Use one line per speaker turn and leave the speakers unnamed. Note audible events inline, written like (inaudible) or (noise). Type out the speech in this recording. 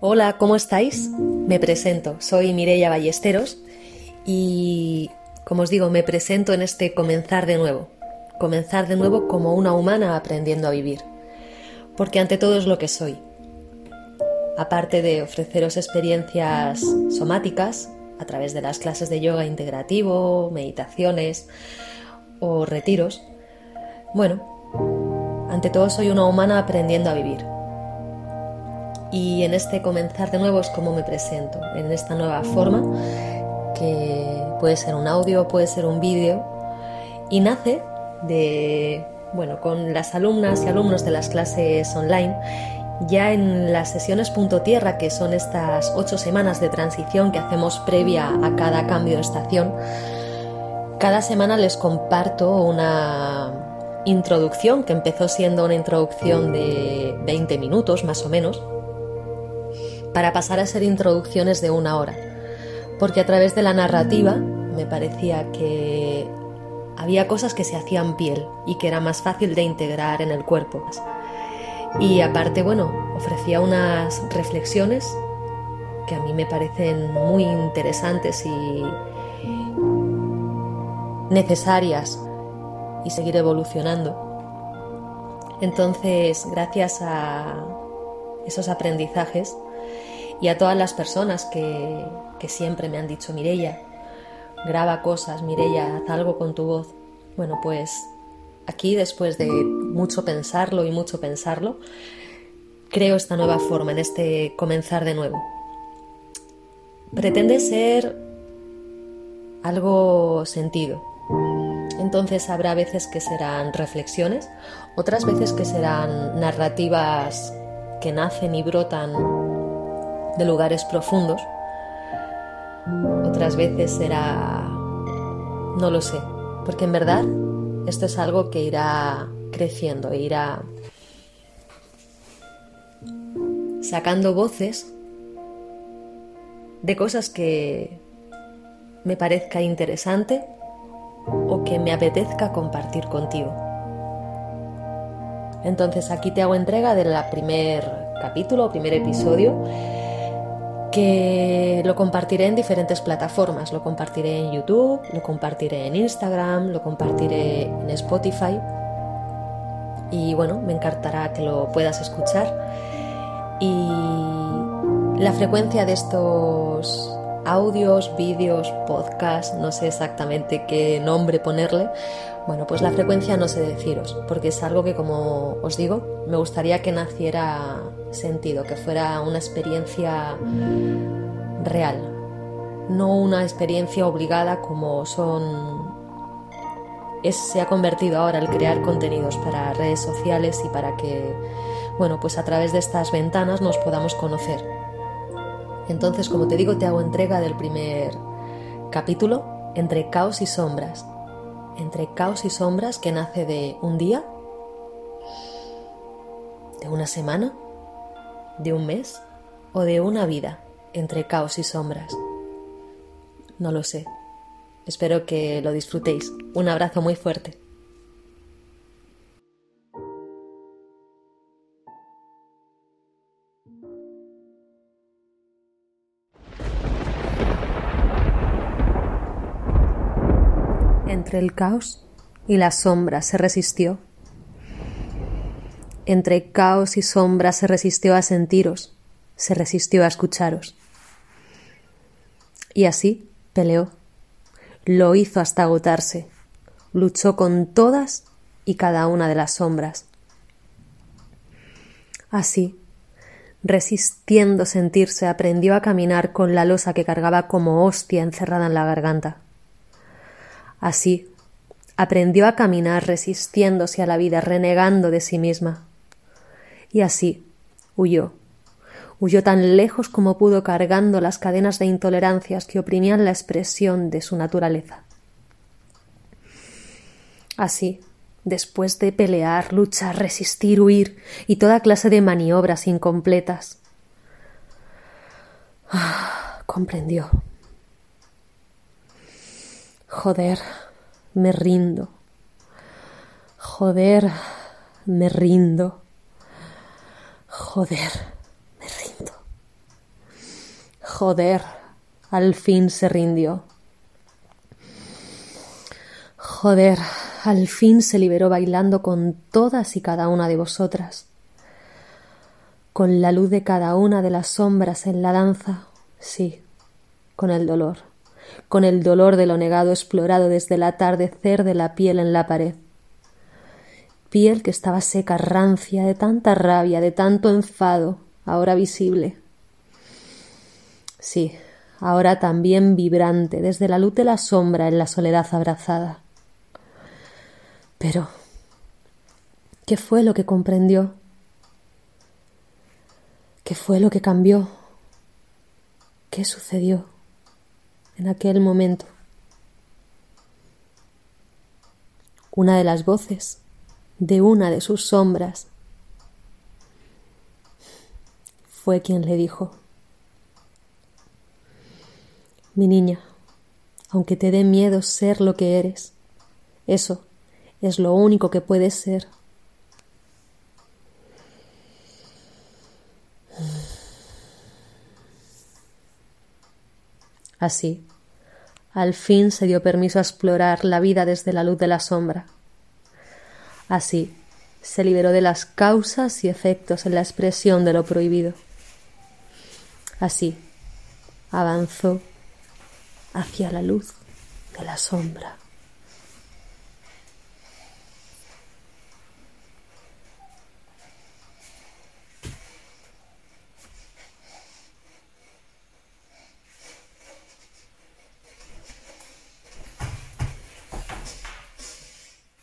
Hola, ¿cómo estáis? Me presento, soy Mireia Ballesteros y, como os digo, me presento en este comenzar de nuevo. Comenzar de nuevo como una humana aprendiendo a vivir. Porque ante todo es lo que soy. Aparte de ofreceros experiencias somáticas a través de las clases de yoga integrativo, meditaciones o retiros, bueno, ante todo soy una humana aprendiendo a vivir y en este comenzar de nuevo es como me presento, en esta nueva forma, que puede ser un audio, puede ser un vídeo, y nace de, bueno, con las alumnas y alumnos de las clases online, ya en las sesiones punto tierra, que son estas ocho semanas de transición que hacemos previa a cada cambio de estación, cada semana les comparto una introducción que empezó siendo una introducción de 20 minutos más o menos, para pasar a ser introducciones de una hora, porque a través de la narrativa me parecía que había cosas que se hacían piel y que era más fácil de integrar en el cuerpo. Y aparte, bueno, ofrecía unas reflexiones que a mí me parecen muy interesantes y necesarias y seguir evolucionando. Entonces, gracias a esos aprendizajes, y a todas las personas que, siempre me han dicho, Mirella, graba cosas, Mirella, haz algo con tu voz. Bueno, pues aquí, después de mucho pensarlo y mucho pensarlo, creo esta nueva forma, en este comenzar de nuevo. Pretende ser algo sentido. Entonces habrá veces que serán reflexiones, otras veces que serán narrativas que nacen y brotan de lugares profundos. Otras veces será... no lo sé, porque en verdad esto es algo que irá creciendo, irá sacando voces de cosas que me parezca interesante o que me apetezca compartir contigo. Entonces aquí te hago entrega del primer capítulo, primer episodio que lo compartiré en diferentes plataformas. Lo compartiré en YouTube, lo compartiré en Instagram, lo compartiré en Spotify. Y bueno, me encantará que lo puedas escuchar. Y la frecuencia de estos audios, vídeos, podcasts, no sé exactamente qué nombre ponerle, bueno, pues la frecuencia no sé deciros, porque es algo que, como os digo, me gustaría que naciera sentido, que fuera una experiencia real, no una experiencia obligada como son se ha convertido ahora el crear contenidos para redes sociales y para que, bueno, pues a través de estas ventanas nos podamos conocer. Entonces, como te digo, te hago entrega del primer capítulo, Entre caos y sombras, entre caos y sombras que nace de un día, de una semana, de un mes o de una vida entre caos y sombras. No lo sé. Espero que lo disfrutéis. Un abrazo muy fuerte. Entre el caos y la sombra se resistió. Entre caos y sombra se resistió a sentiros, se resistió a escucharos. Y así peleó. Lo hizo hasta agotarse. Luchó con todas y cada una de las sombras. Así, resistiendo sentirse, aprendió a caminar con la losa que cargaba como hostia encerrada en la garganta. Así, aprendió a caminar resistiéndose a la vida, renegando de sí misma. Y así huyó. Huyó tan lejos como pudo cargando las cadenas de intolerancias que oprimían la expresión de su naturaleza. Así, después de pelear, luchar, resistir, huir y toda clase de maniobras incompletas, (sighs) comprendió Joder, me rindo. Joder, me rindo. Joder, me rindo. Joder, al fin se rindió. Joder, al fin se liberó bailando con todas y cada una de vosotras, con la luz de cada una de las sombras en la danza, sí, con el dolor, con el dolor de lo negado explorado desde el atardecer de la piel en la pared. Piel que estaba seca, rancia, de tanta rabia, de tanto enfado, ahora visible. Sí, ahora también vibrante, desde la luz de la sombra en la soledad abrazada. Pero, ¿qué fue lo que comprendió? ¿Qué fue lo que cambió? ¿Qué sucedió en aquel momento? Una de las voces de una de sus sombras fue quien le dijo, mi niña, aunque te dé miedo ser lo que eres, eso es lo único que puedes ser. Así, al fin se dio permiso a explorar la vida desde la luz de la sombra. Así, se liberó de las causas y efectos en la expresión de lo prohibido. Así, avanzó hacia la luz de la sombra.